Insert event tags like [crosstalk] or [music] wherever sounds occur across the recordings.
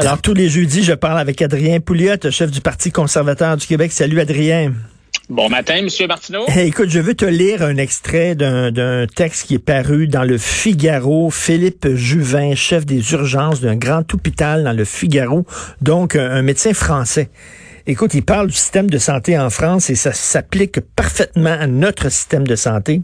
Alors, tous les jeudis, je parle avec Adrien Pouliot, chef du Parti conservateur du Québec. Salut, Adrien. Bon matin, Monsieur Martineau. écoute, je veux te lire un extrait d'un texte qui est paru dans le Figaro. Philippe Juvin, chef des urgences d'un grand hôpital dans le Figaro, donc un médecin français. Écoute, il parle du système de santé en France et ça s'applique parfaitement à notre système de santé.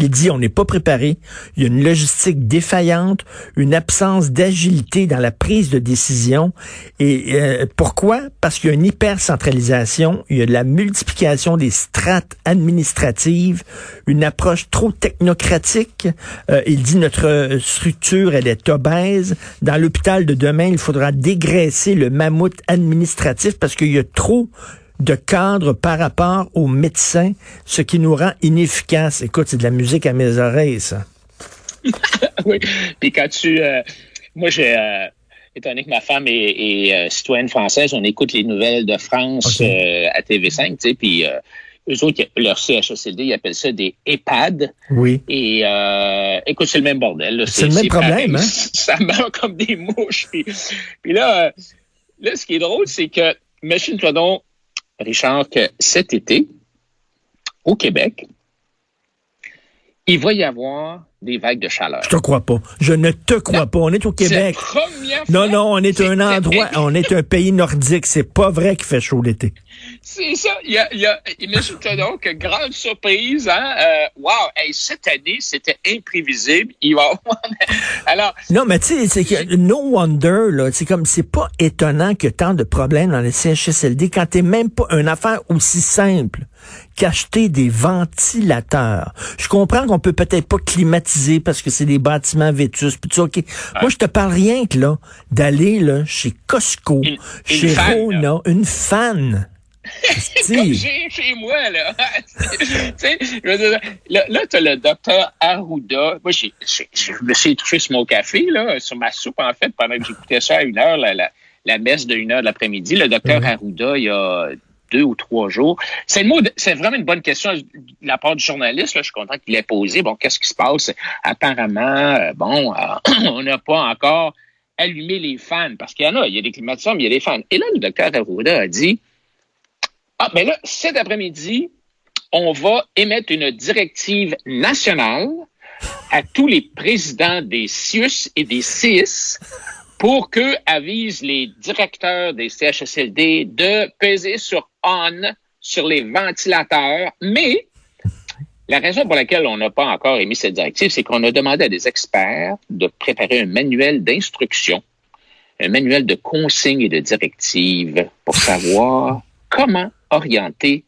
Il dit on n'est pas préparé, il y a une logistique défaillante, une absence d'agilité dans la prise de décision. Et euh, pourquoi? Parce qu'il y a une hypercentralisation, il y a de la multiplication des strates administratives, une approche trop technocratique. Euh, il dit notre structure, elle est obèse. Dans l'hôpital de demain, il faudra dégraisser le mammouth administratif parce qu'il y a trop de cadre par rapport aux médecins, ce qui nous rend inefficaces. Écoute, c'est de la musique à mes oreilles, ça. [laughs] oui. Puis quand tu... Euh, moi, j'ai... Euh, étant donné que ma femme est, euh, citoyenne française, on écoute les nouvelles de France à TV5, tu sais, puis eux autres, leur CHSLD, ils appellent ça des EHPAD. Oui. Et écoute, c'est le même bordel. C'est le même problème, hein? [laughs] Ça meurt comme des mouches. Puis, puis là, là, ce qui est drôle, c'est que, imagine-toi donc, Richard, que cet été, au Québec, il va y avoir des vagues de chaleur. Je te crois pas. Je ne te crois pas. On est au Québec. non, non, on est un endroit, on est un pays nordique. C'est pas vrai qu'il fait chaud l'été. C'est ça. Il y a, il y a, imagine-toi donc, grande surprise, hein. Euh, wow, cette année, c'était imprévisible. Il va [laughs] Alors. Non, mais tu sais, c'est que no wonder, là. C'est comme, c'est pas étonnant que tant de problèmes dans les CHSLD quand t'es même pas une affaire aussi simple qu'acheter des ventilateurs. Je comprends qu'on peut peut-être pas climatiser parce que c'est des bâtiments vétus. Puis ok. Moi, je te parle rien que là d'aller là chez Costco, chez Rona, une fan. [laughs] Comme j'ai chez moi, là. [laughs] là, là tu as le docteur Arruda. Moi, j'ai, je me suis sur mon café, là, sur ma soupe, en fait, pendant que j'écoutais ça à une heure, la, la, la messe de une heure de l'après-midi. Le docteur Arruda, il y a deux ou trois jours. C'est vraiment une bonne question de la part du journaliste. Je suis content qu'il l'ait posé. Bon, qu'est-ce qui se passe? Apparemment, euh, bon, euh, [clears throat] on n'a pas encore allumé les fans parce qu'il y en a, il y a des climatiseurs, mais il y a des fans. Et là, le docteur Arruda a dit, ah, mais là, cet après-midi, on va émettre une directive nationale à tous les présidents des CIUS et des CIS pour que avisent les directeurs des CHSLD de peser sur on sur les ventilateurs, mais la raison pour laquelle on n'a pas encore émis cette directive, c'est qu'on a demandé à des experts de préparer un manuel d'instruction, un manuel de consignes et de directives pour savoir comment orienter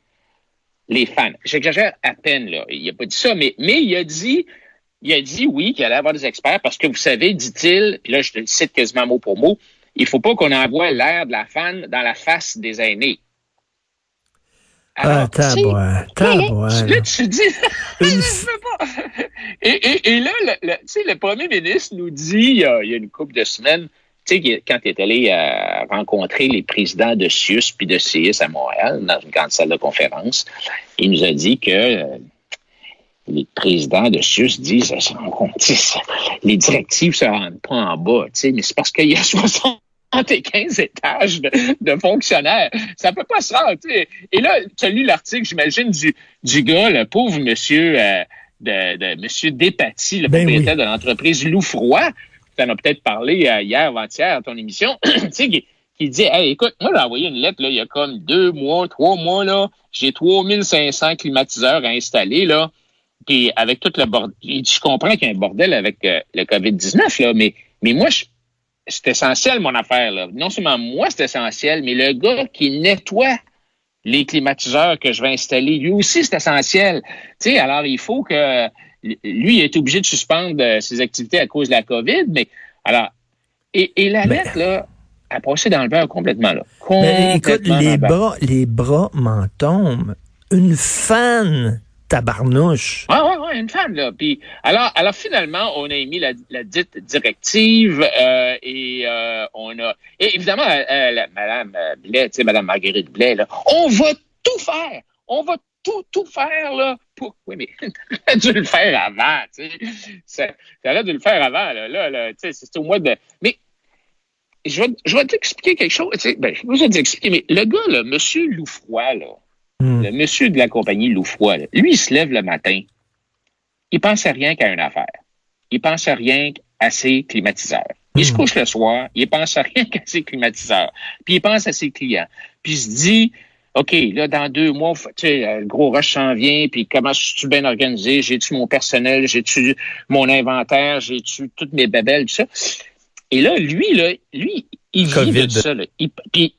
les fans. J'exagère à peine, là. Il n'a pas dit ça, mais, mais il a dit il a dit oui, qu'il allait avoir des experts parce que vous savez, dit-il, puis là, je te le cite quasiment mot pour mot, il faut pas qu'on envoie l'air de la fan dans la face des aînés. Alors, ah, tabouin, tabouin. Là, tu dis, [laughs] je pas. [laughs] Et, et, et là, le, tu sais, le premier ministre nous dit, il y a, il y a une couple de semaines, tu sais, quand il est allé euh, rencontrer les présidents de CIUS puis de CIS à Montréal, dans une grande salle de conférence, il nous a dit que euh, les présidents de SUS disent, les directives se rendent pas en bas, mais c'est parce qu'il y a [laughs] 75 étages de, fonctionnaires. Ça peut pas se rendre. Et là, tu as lu l'article, j'imagine, du, du gars, le pauvre monsieur euh, de, de monsieur Despatie, le ben propriétaire de l'entreprise Loufroy. Tu en as peut-être parlé euh, hier, avant-hier, à ton émission. [clears throat] qui, qui dit hey, écoute, moi j'ai envoyé une lettre là, il y a comme deux mois, trois mois, là, j'ai 3500 climatiseurs à installer, là. Puis avec tout le bordel, je comprends qu'il y a un bordel avec euh, le COVID-19, là, mais, mais moi, c'est essentiel, mon affaire. Là. Non seulement moi, c'est essentiel, mais le gars qui nettoie les climatiseurs que je vais installer, lui aussi, c'est essentiel. Tu sais, alors il faut que lui, il est obligé de suspendre euh, ses activités à cause de la COVID, mais alors, et, et la lettre, là, a passé dans le beurre complètement, là. Complètement écoute, les bras, les bras m'en tombent. Une fan tabarnouche. Oui, oui, oui, une femme, là. Puis, alors, alors, finalement, on a émis la, la dite directive euh, et euh, on a... Et évidemment, euh, la, Madame Blais, tu sais, Madame Marguerite Blais, là, on va tout faire. On va tout, tout faire, là, pour... Oui, mais [laughs] t'aurais dû le faire avant, tu sais. T'aurais dû le faire avant, là. Là, tu sais, c'est au mois de... Mais je vais, je vais t'expliquer quelque chose. Ben, je vais t'expliquer, mais le gars, là, monsieur Loufroy, là, hmm. le monsieur de la compagnie Loufroy, là, lui, il se lève le matin. Il pense à rien qu'à une affaire. Il pense à rien qu'à ses climatiseurs. Il se hmm. couche le soir, il pense à rien [laughs] qu'à ses climatiseurs. Puis il pense à ses clients. Puis il se dit, OK, là, dans deux mois, tu sais, le gros rush s'en vient, puis comment je suis bien organisé? J'ai-tu mon personnel? J'ai-tu mon inventaire? J'ai-tu toutes mes babelles, tout ça? Et là, lui, là, lui, il vit de ça. Là. puis,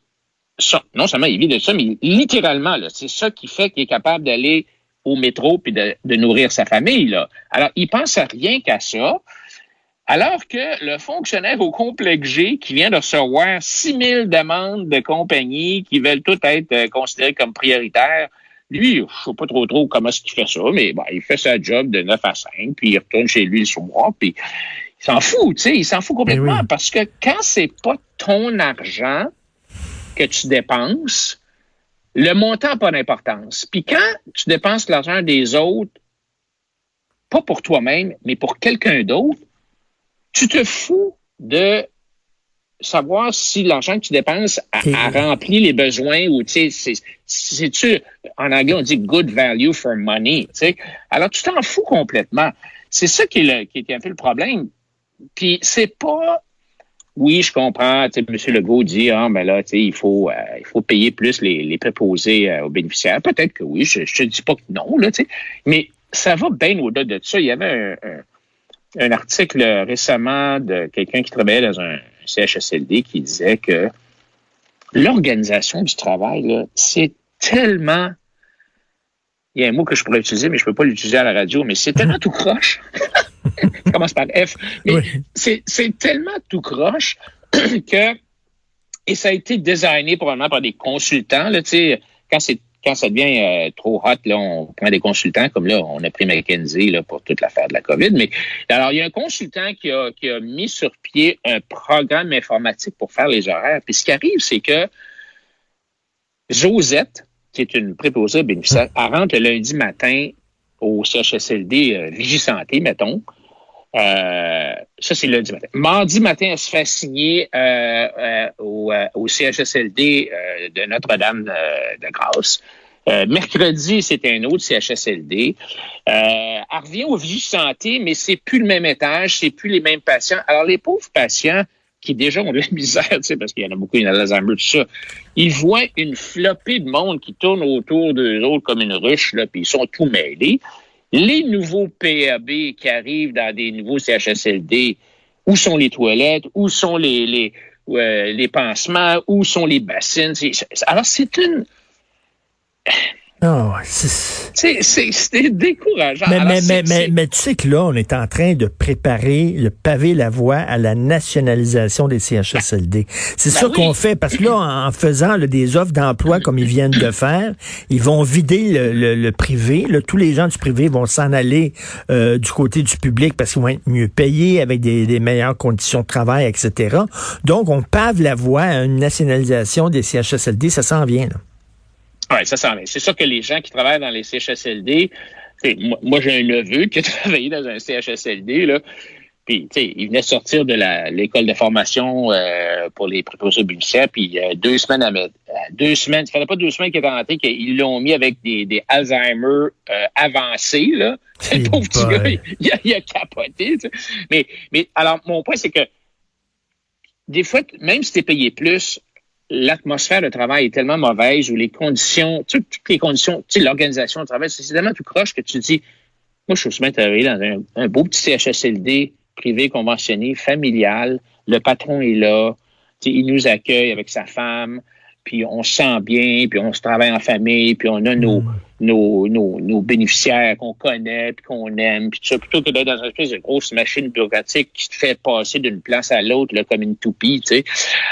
ça, non seulement il vit de ça, mais littéralement, c'est ça qui fait qu'il est capable d'aller au métro puis de, de, nourrir sa famille. Là. Alors, il pense à rien qu'à ça. Alors que le fonctionnaire au complexe G qui vient de recevoir 6000 demandes de compagnies qui veulent toutes être euh, considérées comme prioritaires, lui, je sais pas trop trop comment est-ce qu'il fait ça, mais bon, il fait sa job de 9 à 5, puis il retourne chez lui le soir, puis il s'en fout, tu sais, il s'en fout complètement eh parce que quand c'est pas ton argent que tu dépenses, le montant n'a pas d'importance. Puis quand tu dépenses l'argent des autres, pas pour toi-même, mais pour quelqu'un d'autre, tu te fous de savoir si l'argent que tu dépenses a, rempli les besoins ou tu sais c'est tu en anglais on dit good value for money tu sais. Alors tu t'en fous complètement. C'est ça qui est, le, qui est un peu le problème. Puis c'est pas oui, je comprends. Tu sais, M. Legault dit, ah, ben là, tu sais, il faut, euh, il faut payer plus les, les préposés euh, aux bénéficiaires. Peut-être que oui, je ne te dis pas que non, là, tu sais. Mais ça va bien au-delà de ça. Il y avait un, un article récemment de quelqu'un qui travaillait dans un CHSLD qui disait que l'organisation du travail, c'est tellement. Il y a un mot que je pourrais utiliser, mais je ne peux pas l'utiliser à la radio, mais c'est tellement [laughs] tout croche. Ça [laughs] commence par F. Mais c'est tellement tout croche [clears throat] que. Et ça a été designé probablement par des consultants. Là, quand c'est quand ça devient euh, trop hot, là, on prend des consultants, comme là, on a pris McKenzie là, pour toute l'affaire de la COVID. Mais alors, il y a un consultant qui a, qui a mis sur pied un programme informatique pour faire les horaires. Puis ce qui arrive, c'est que Josette, qui est une préposée bénéficiaire, elle rentre le lundi matin au CHSLD euh, Vigisanté, mettons. Euh, ça, c'est lundi matin. Mardi matin, elle se fait signer euh, euh au, euh, au, CHSLD de Notre-Dame de, Grâce. mercredi, c'était un autre CHSLD. elle revient au Vigie Santé, mais c'est plus le même étage, c'est plus les mêmes patients. Alors, les pauvres patients qui déjà ont de la [laughs] misère, tu sais, parce qu'il y en a beaucoup, il y en a l'Alzheimer, tout ça, ils voient une flopée de monde qui tourne autour d'eux autres comme une ruche, là, puis ils sont tout mêlés. Les nouveaux PAB qui arrivent dans des nouveaux CHSLD, où sont les toilettes, où sont les, les, les pansements, où sont les bassines. Alors, c'est une Oh, c'est décourageant. Mais, mais, mais, mais, mais, tu sais que là, on est en train de préparer, de paver la voie à la nationalisation des CHSLD. C'est ben ça qu'on fait, parce que là, en faisant des offres d'emploi comme ils viennent de faire, ils vont vider le, le, privé. Là, tous les gens du privé vont s'en aller euh, du côté du public parce qu'ils vont être mieux payés, avec des, des, meilleures conditions de travail, etc. Donc, on pave la voie à une nationalisation des CHSLD. Ça s'en vient, là. Oui, ça sent C'est ça que les gens qui travaillent dans les CHSLD, moi, moi j'ai un neveu qui a [laughs] travaillé dans un CHSLD, là. Puis, il venait sortir de l'école de formation euh, pour les préposés bénéficiaires, puis euh, deux semaines à mettre, deux semaines, ça fait pas deux semaines qu'il est rentré qu'ils l'ont mis avec des, des Alzheimer euh, avancés, là. [laughs] Le pauvre petit gars, il, a, il a capoté, Mais, mais alors, mon point, c'est que des fois, même si tu es payé plus, l'atmosphère de travail est tellement mauvaise ou les conditions, toutes, les conditions, tu sais, l'organisation du travail, c'est tellement tout croche que tu dis, moi, je suis bien travailler dans un, beau petit CHSLD privé, conventionné, familial. Le patron est là. Il nous accueille avec sa femme. Puis on se sent bien, puis on se travaille en famille, puis on a nos, mm. nos, nos, bénéficiaires qu'on connaît, puis qu'on aime, puis tout ça, plutôt que d'être dans une espèce de grosse machine bureaucratique qui te fait passer d'une place à l'autre comme une toupie, tu sais.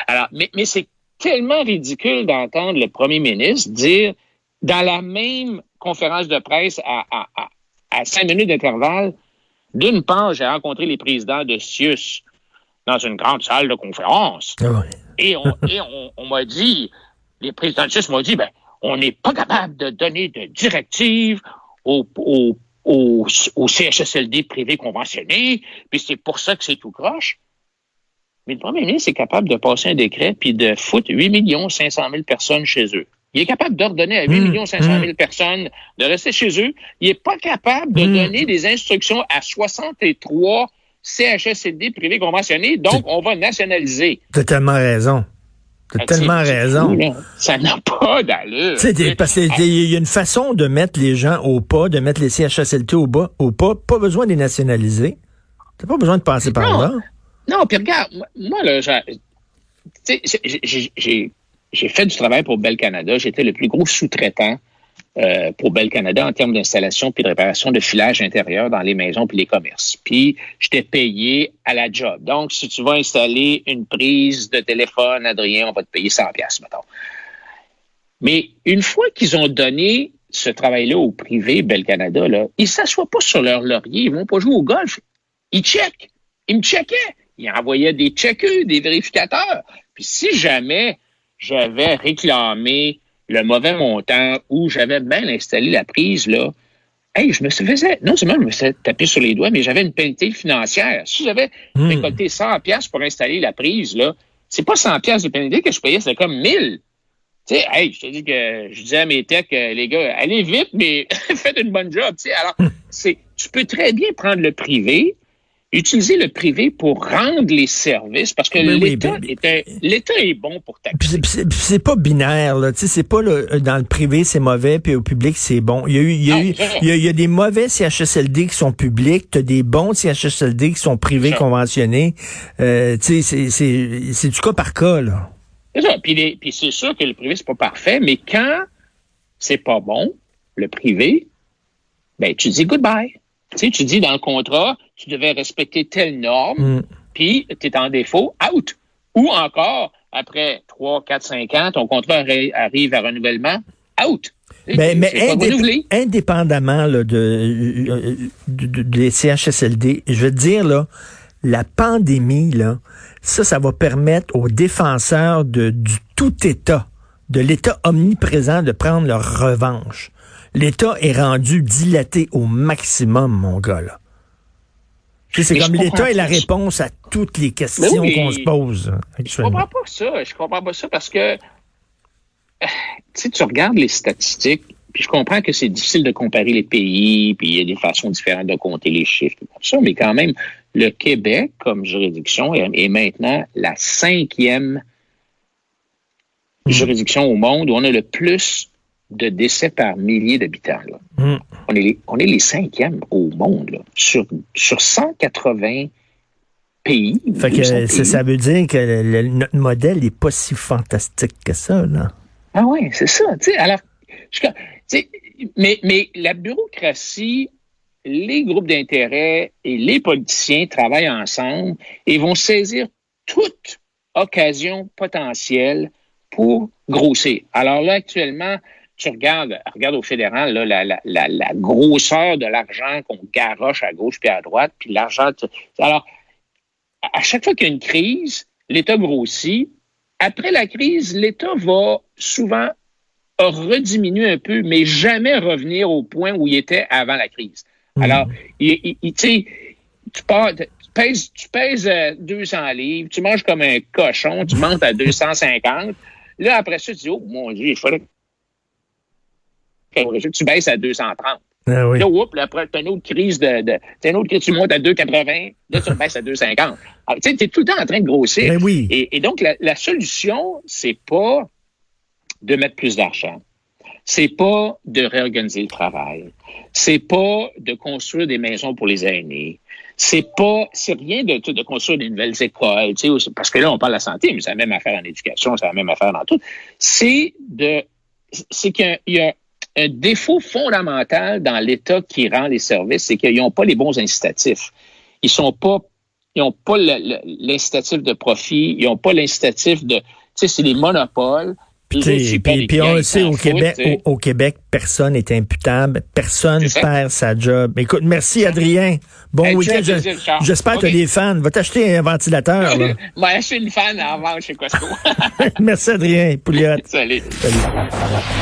Alors, mais, mais c'est tellement ridicule d'entendre le premier ministre dire dans la même conférence de presse à, à, à, cinq minutes d'intervalle, d'une part, j'ai rencontré les présidents de CIUS dans une grande salle de conférence. Ah et on, [laughs] et on, m'a dit, les présidents de CIUS m'ont dit, ben, on n'est pas capable de donner de directives aux, aux, aux, aux CHSLD privés conventionnés, puis c'est pour ça que c'est tout croche. Mais le premier ministre est capable de passer un décret puis de foutre 8 500 000 personnes chez eux. Il est capable d'ordonner à 8 500 000 personnes de rester chez eux. Il n'est pas capable de donner des instructions à 63 CHSLD privés conventionnés. Donc, on va nationaliser. T'as tellement raison. T'as ah, tellement raison. ça n'a pas d'allure. Parce qu'il y a une façon de mettre les gens au pas, de mettre les CHSLT au, bas, au pas. Pas besoin de les nationaliser. T'as pas besoin de passer par là. Non, puis regarde, moi, là, j'ai fait du travail pour Bell Canada. J'étais le plus gros sous-traitant euh, pour Bell Canada en termes d'installation puis de réparation de filage intérieur dans les maisons puis les commerces. Puis j'étais payé à la job. Donc, si tu vas installer une prise de téléphone, Adrien, on va te payer 100 pièces, mettons. Mais une fois qu'ils ont donné ce travail-là au privé, Bell Canada, là, ils s'assoient pas sur leur laurier, ils vont pas jouer au golf. Ils checkent. Ils me checkaient. Ils envoyaient des checkers, des vérificateurs. Puis si jamais j'avais réclamé le mauvais montant ou j'avais mal installé la prise, là, hey, je me faisais, non seulement je me faisais taper sur les doigts, mais j'avais une pénalité financière. Si j'avais hmm. récolté 100 pièces pour installer la prise, là, c'est pas 100 pièces de pénalité que je payais, c'était comme 1000. Tu sais, hey, je te dis que je disais à mes techs, euh, les gars, allez vite, mais [laughs] faites une bonne job. Tu sais, alors, hmm. c'est, tu peux très bien prendre le privé, utiliser le privé pour rendre les services parce que l'État l'État est bon pour taxer. C'est pas binaire là, tu sais c'est pas le, dans le privé c'est mauvais puis au public c'est bon. Il y a eu il y a, eu, il y a, des mauvais CHSLD qui sont publics, tu des bons CHSLD qui sont privés conventionnés. Euh, tu sais c'est c'est du cas par cas là. C'est ça. Puis, puis c'est sûr que le privé c'est pas parfait, mais quand c'est pas bon, le privé, ben tu dis goodbye. Tu sais, tu dis dans le contrat, tu devais respecter telle norme, mm. puis tu es en défaut, out. Ou encore, après 3, 4, 5 ans, ton contrat arrive à renouvellement, out. Ben, mais indépendamment là, de, des CHSLD, je veux te dire, là, la pandémie, là, ça, ça va permettre aux défenseurs de, du tout État, de l'État omniprésent, de prendre leur revanche. L'État est rendu dilaté au maximum, mon gars, là. C'est comme l'État est la réponse à toutes les questions qu'on se pose. Je comprends pas ça. Je comprends pas ça parce que si tu regardes les statistiques, puis je comprends que c'est difficile de comparer les pays, puis il y a des façons différentes de compter les chiffres, tout ça, mais quand même, le Québec, comme juridiction, est maintenant la cinquième juridiction au monde où on a le plus de décès par millier d'habitants. Hmm. On, est les, on est les cinquièmes au monde. Sur, sur 180 pays. Fait que ça veut dire que notre modèle n'est pas si fantastique que ça. Là. Ah oui, c'est ça. alors, mais, mais la bureaucratie, les groupes d'intérêt et les politiciens travaillent ensemble et vont saisir toute occasion potentielle pour grossir. Alors là, actuellement, tu regardes, regarde au fédéral, là, la, la, la, la grosseur de l'argent qu'on garoche à gauche puis à droite, puis l'argent. Alors, à chaque fois qu'il y a une crise, l'État grossit. Après la crise, l'État va souvent rediminuer un peu, mais jamais revenir au point où il était avant la crise. Mmh. Alors, il, il, tu pars, tu pèses, tu pèses 200 euh, livres, tu manges comme un cochon, tu montes à 250. Là, après ça, tu dis, oh mon Dieu, il faudrait tu baisses à 230. Ah oui. Là, oups, là, après, t'as une autre crise de, de t'as une autre crise, tu montes à 2,80, là, tu baisses à 2,50. Alors, tu sais, t'es tout le temps en train de grossir. Ben oui. Et, et, donc, la, la solution, c'est pas de mettre plus d'argent. C'est pas de réorganiser le travail. C'est pas de construire des maisons pour les aînés. C'est pas, c'est rien de, de construire des nouvelles écoles, tu sais, parce que là, on parle de la santé, mais c'est la même affaire en éducation, c'est la même affaire dans tout. C'est de, c'est qu'il y a un défaut fondamental dans l'État qui rend les services, c'est qu'ils n'ont pas les bons incitatifs. Ils sont pas, ils n'ont pas l'incitatif de profit, ils n'ont pas l'incitatif de, tu sais, c'est des monopoles. Puis, puis, on le sait, au Québec, au, Québec, personne n'est imputable, personne perd sa job. Écoute, merci Adrien. Bon week-end. J'espère que tu as des fans. Va t'acheter un ventilateur. Là. [laughs] Va acheter une fan avant chez Costco. [laughs] merci Adrien Pouliot. [laughs] Salut. Salut.